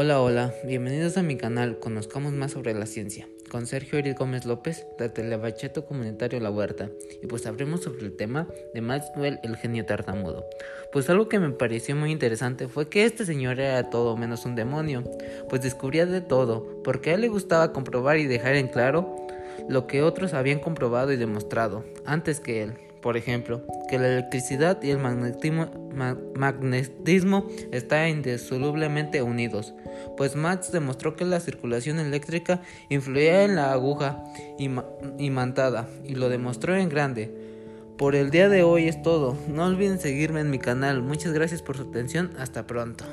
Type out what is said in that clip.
Hola, hola, bienvenidos a mi canal Conozcamos más sobre la ciencia, con Sergio Eric Gómez López de Telebacheto Comunitario La Huerta, y pues hablemos sobre el tema de Maxwell el genio tartamudo. Pues algo que me pareció muy interesante fue que este señor era todo menos un demonio, pues descubría de todo, porque a él le gustaba comprobar y dejar en claro lo que otros habían comprobado y demostrado antes que él. Por ejemplo, que la electricidad y el magnetismo, están indisolublemente unidos, pues Max demostró que la circulación eléctrica influía en la aguja imantada y lo demostró en grande. Por el día de hoy es todo. No olviden seguirme en mi canal. Muchas gracias por su atención. Hasta pronto.